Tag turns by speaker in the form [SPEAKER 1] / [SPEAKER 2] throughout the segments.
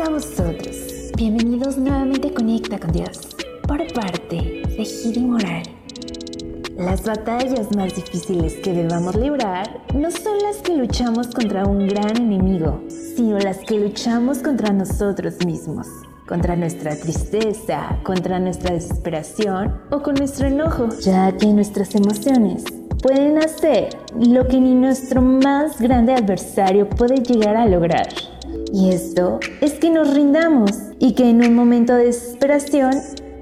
[SPEAKER 1] A vosotros. Bienvenidos nuevamente a Conecta con Dios. Por parte de Giri Moral. Las batallas más difíciles que debamos librar no son las que luchamos contra un gran enemigo, sino las que luchamos contra nosotros mismos, contra nuestra tristeza, contra nuestra desesperación o con nuestro enojo, ya que nuestras emociones pueden hacer lo que ni nuestro más grande adversario puede llegar a lograr. Y esto es que nos rindamos y que en un momento de desesperación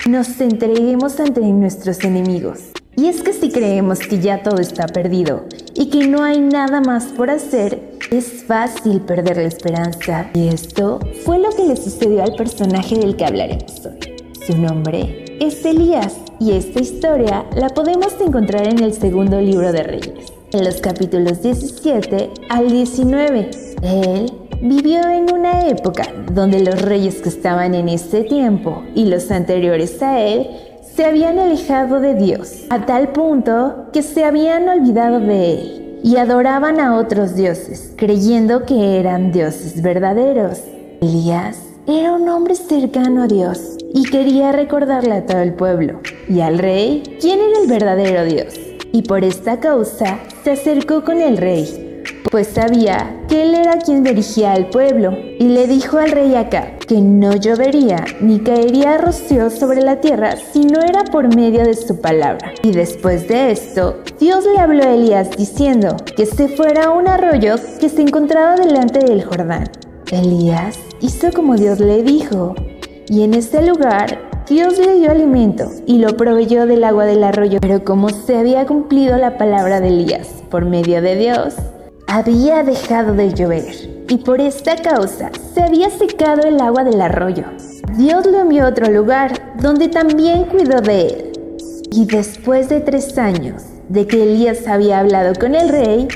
[SPEAKER 1] nos entreguemos ante nuestros enemigos. Y es que si creemos que ya todo está perdido y que no hay nada más por hacer, es fácil perder la esperanza. Y esto fue lo que le sucedió al personaje del que hablaremos hoy. Su nombre es Elías y esta historia la podemos encontrar en el segundo libro de Reyes, en los capítulos 17 al 19. Él vivió en una época donde los reyes que estaban en ese tiempo y los anteriores a él se habían alejado de Dios, a tal punto que se habían olvidado de él y adoraban a otros dioses, creyendo que eran dioses verdaderos. Elías era un hombre cercano a Dios y quería recordarle a todo el pueblo y al rey quién era el verdadero Dios. Y por esta causa se acercó con el rey, pues sabía que él era quien dirigía al pueblo, y le dijo al rey acá que no llovería ni caería rocío sobre la tierra si no era por medio de su palabra. Y después de esto, Dios le habló a Elías diciendo que se fuera a un arroyo que se encontraba delante del Jordán. Elías hizo como Dios le dijo, y en ese lugar Dios le dio alimento y lo proveyó del agua del arroyo. Pero como se había cumplido la palabra de Elías por medio de Dios, había dejado de llover y por esta causa se había secado el agua del arroyo. Dios lo envió a otro lugar donde también cuidó de él. Y después de tres años de que Elías había hablado con el rey,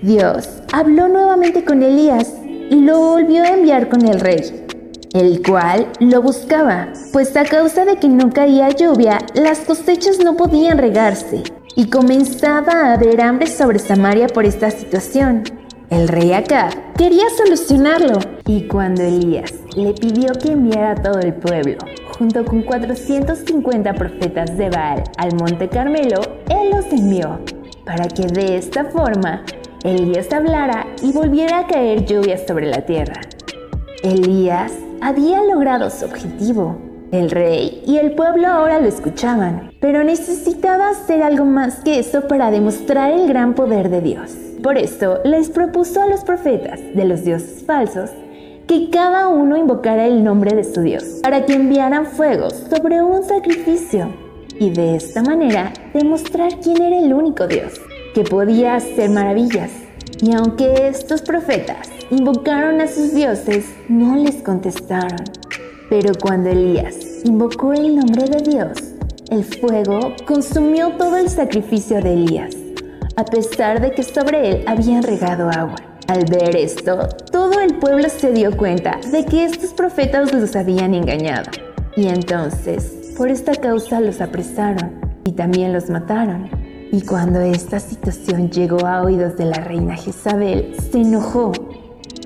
[SPEAKER 1] Dios habló nuevamente con Elías y lo volvió a enviar con el rey, el cual lo buscaba, pues a causa de que no caía lluvia, las cosechas no podían regarse, y comenzaba a haber hambre sobre Samaria por esta situación. El rey Acab quería solucionarlo, y cuando Elías le pidió que enviara a todo el pueblo, junto con 450 profetas de Baal, al monte Carmelo, él los envió, para que de esta forma Elías hablara y volviera a caer lluvia sobre la tierra. Elías había logrado su objetivo. El rey y el pueblo ahora lo escuchaban, pero necesitaba hacer algo más que eso para demostrar el gran poder de Dios. Por eso les propuso a los profetas de los dioses falsos que cada uno invocara el nombre de su Dios para que enviaran fuego sobre un sacrificio y de esta manera demostrar quién era el único Dios que podía hacer maravillas. Y aunque estos profetas invocaron a sus dioses, no les contestaron. Pero cuando Elías invocó el nombre de Dios, el fuego consumió todo el sacrificio de Elías, a pesar de que sobre él habían regado agua. Al ver esto, todo el pueblo se dio cuenta de que estos profetas los habían engañado. Y entonces, por esta causa los apresaron y también los mataron. Y cuando esta situación llegó a oídos de la reina Jezabel, se enojó,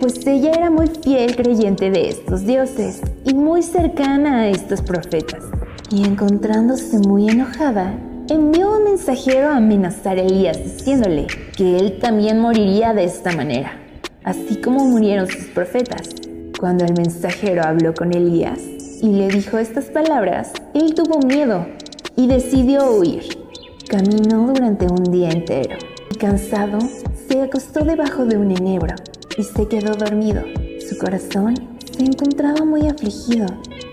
[SPEAKER 1] pues ella era muy fiel creyente de estos dioses y muy cercana a estos profetas. Y encontrándose muy enojada, envió un mensajero a amenazar a Elías diciéndole que él también moriría de esta manera, así como murieron sus profetas. Cuando el mensajero habló con Elías y le dijo estas palabras, él tuvo miedo y decidió huir. Caminó durante un día entero cansado se acostó debajo de un enebro y se quedó dormido. Su corazón se encontraba muy afligido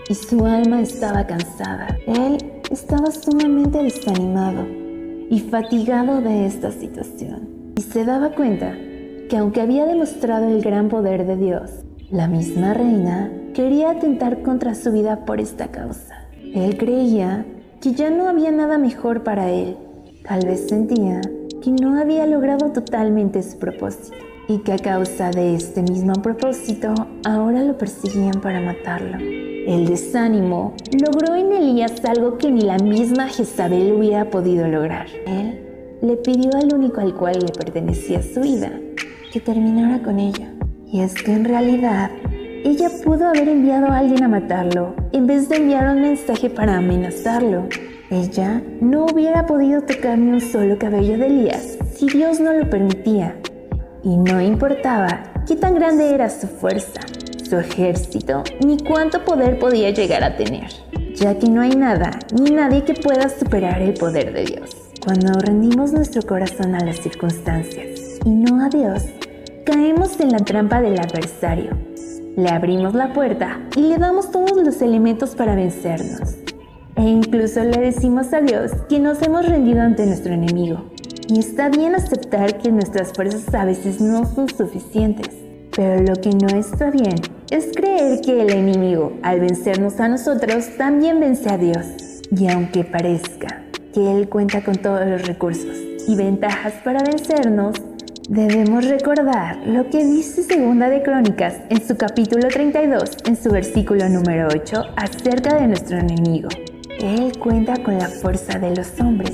[SPEAKER 1] y su alma estaba cansada. Él estaba sumamente desanimado y fatigado de esta situación y se daba cuenta que aunque había demostrado el gran poder de Dios, la misma reina quería atentar contra su vida por esta causa. Él creía que ya no había nada mejor para él Tal vez sentía que no había logrado totalmente su propósito y que a causa de este mismo propósito ahora lo perseguían para matarlo. El desánimo logró en Elías algo que ni la misma Jezabel hubiera podido lograr. Él le pidió al único al cual le pertenecía su vida que terminara con ella. Y es que en realidad ella pudo haber enviado a alguien a matarlo en vez de enviar un mensaje para amenazarlo. Ella no hubiera podido tocar ni un solo cabello de Elías si Dios no lo permitía. Y no importaba qué tan grande era su fuerza, su ejército, ni cuánto poder podía llegar a tener, ya que no hay nada ni nadie que pueda superar el poder de Dios. Cuando rendimos nuestro corazón a las circunstancias y no a Dios, caemos en la trampa del adversario le abrimos la puerta y le damos todos los elementos para vencernos. E incluso le decimos a Dios que nos hemos rendido ante nuestro enemigo. Y está bien aceptar que nuestras fuerzas a veces no son suficientes. Pero lo que no está bien es creer que el enemigo, al vencernos a nosotros, también vence a Dios. Y aunque parezca que Él cuenta con todos los recursos y ventajas para vencernos, Debemos recordar lo que dice Segunda de Crónicas en su capítulo 32, en su versículo número 8, acerca de nuestro enemigo. Él cuenta con la fuerza de los hombres,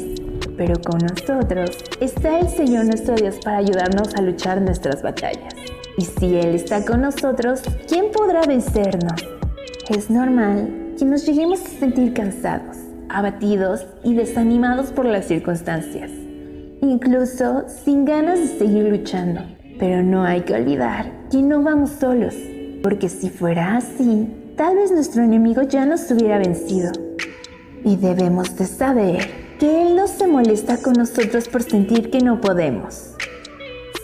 [SPEAKER 1] pero con nosotros está el Señor nuestro Dios para ayudarnos a luchar nuestras batallas. Y si Él está con nosotros, ¿quién podrá vencernos? Es normal que nos lleguemos a sentir cansados, abatidos y desanimados por las circunstancias incluso sin ganas de seguir luchando. Pero no hay que olvidar que no vamos solos, porque si fuera así, tal vez nuestro enemigo ya nos hubiera vencido. Y debemos de saber que Él no se molesta con nosotros por sentir que no podemos.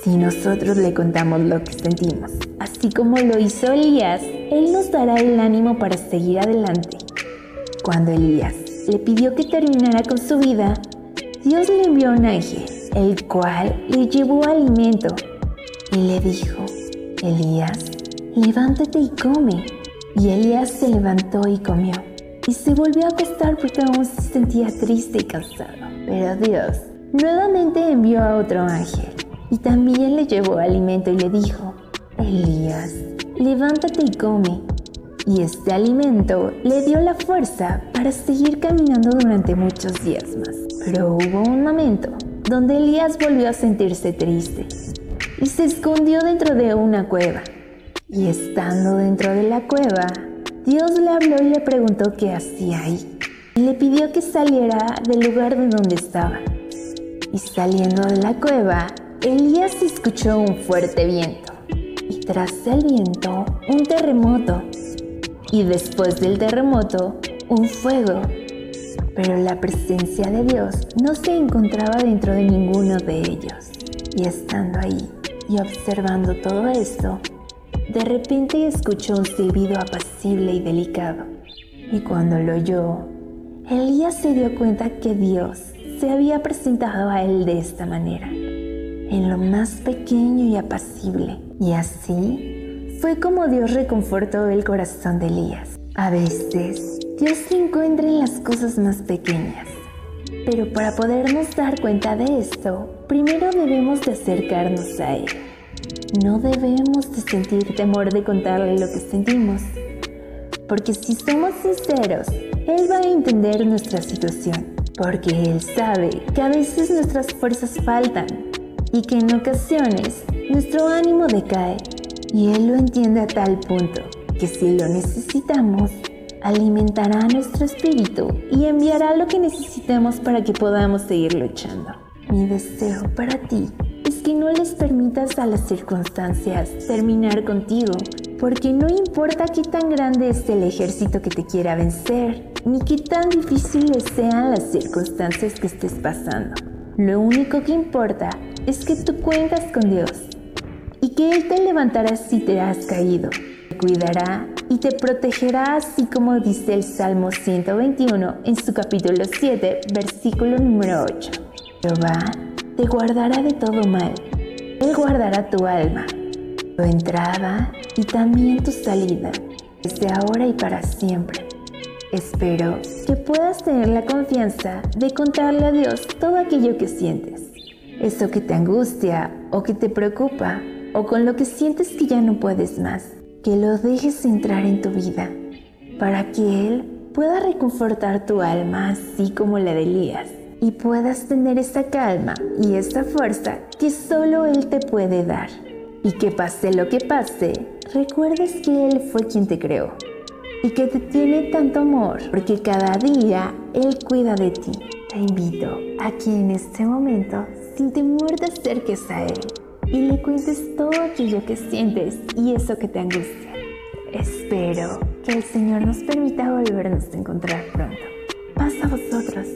[SPEAKER 1] Si nosotros le contamos lo que sentimos, así como lo hizo Elías, Él nos dará el ánimo para seguir adelante. Cuando Elías le pidió que terminara con su vida, Dios le envió un ángel, el cual le llevó alimento y le dijo, Elías, levántate y come. Y Elías se levantó y comió. Y se volvió a acostar porque aún se sentía triste y cansado. Pero Dios nuevamente envió a otro ángel y también le llevó alimento y le dijo, Elías, levántate y come y este alimento le dio la fuerza para seguir caminando durante muchos días más. Pero hubo un momento donde Elías volvió a sentirse triste y se escondió dentro de una cueva. Y estando dentro de la cueva, Dios le habló y le preguntó qué hacía ahí. Y le pidió que saliera del lugar de donde estaba. Y saliendo de la cueva, Elías escuchó un fuerte viento. Y tras el viento, un terremoto y después del terremoto, un fuego. Pero la presencia de Dios no se encontraba dentro de ninguno de ellos. Y estando ahí y observando todo esto, de repente escuchó un silbido apacible y delicado. Y cuando lo oyó, Elías se dio cuenta que Dios se había presentado a él de esta manera, en lo más pequeño y apacible. Y así fue como Dios reconfortó el corazón de Elías. A veces, Dios se encuentra en las cosas más pequeñas. Pero para podernos dar cuenta de esto, primero debemos de acercarnos a Él. No debemos de sentir temor de contarle lo que sentimos. Porque si somos sinceros, Él va a entender nuestra situación. Porque Él sabe que a veces nuestras fuerzas faltan y que en ocasiones nuestro ánimo decae y Él lo entiende a tal punto que si lo necesitamos, alimentará nuestro espíritu y enviará lo que necesitemos para que podamos seguir luchando. Mi deseo para ti es que no les permitas a las circunstancias terminar contigo, porque no importa qué tan grande es el ejército que te quiera vencer, ni qué tan difíciles sean las circunstancias que estés pasando. Lo único que importa es que tú cuentas con Dios y que Él te levantará si te has caído, te cuidará y te protegerá así como dice el Salmo 121 en su capítulo 7, versículo número 8. Jehová te guardará de todo mal, Él guardará tu alma, tu entrada y también tu salida, desde ahora y para siempre. Espero que puedas tener la confianza de contarle a Dios todo aquello que sientes, eso que te angustia o que te preocupa o con lo que sientes que ya no puedes más, que lo dejes entrar en tu vida para que Él pueda reconfortar tu alma así como la de Elías y puedas tener esa calma y esa fuerza que solo Él te puede dar. Y que pase lo que pase, recuerdes que Él fue quien te creó y que te tiene tanto amor porque cada día Él cuida de ti. Te invito a que en este momento, sin temor, te acerques a Él y le cuentes todo aquello que sientes y eso que te angustia. Espero que el Señor nos permita volvernos a encontrar pronto. Pasa a vosotros.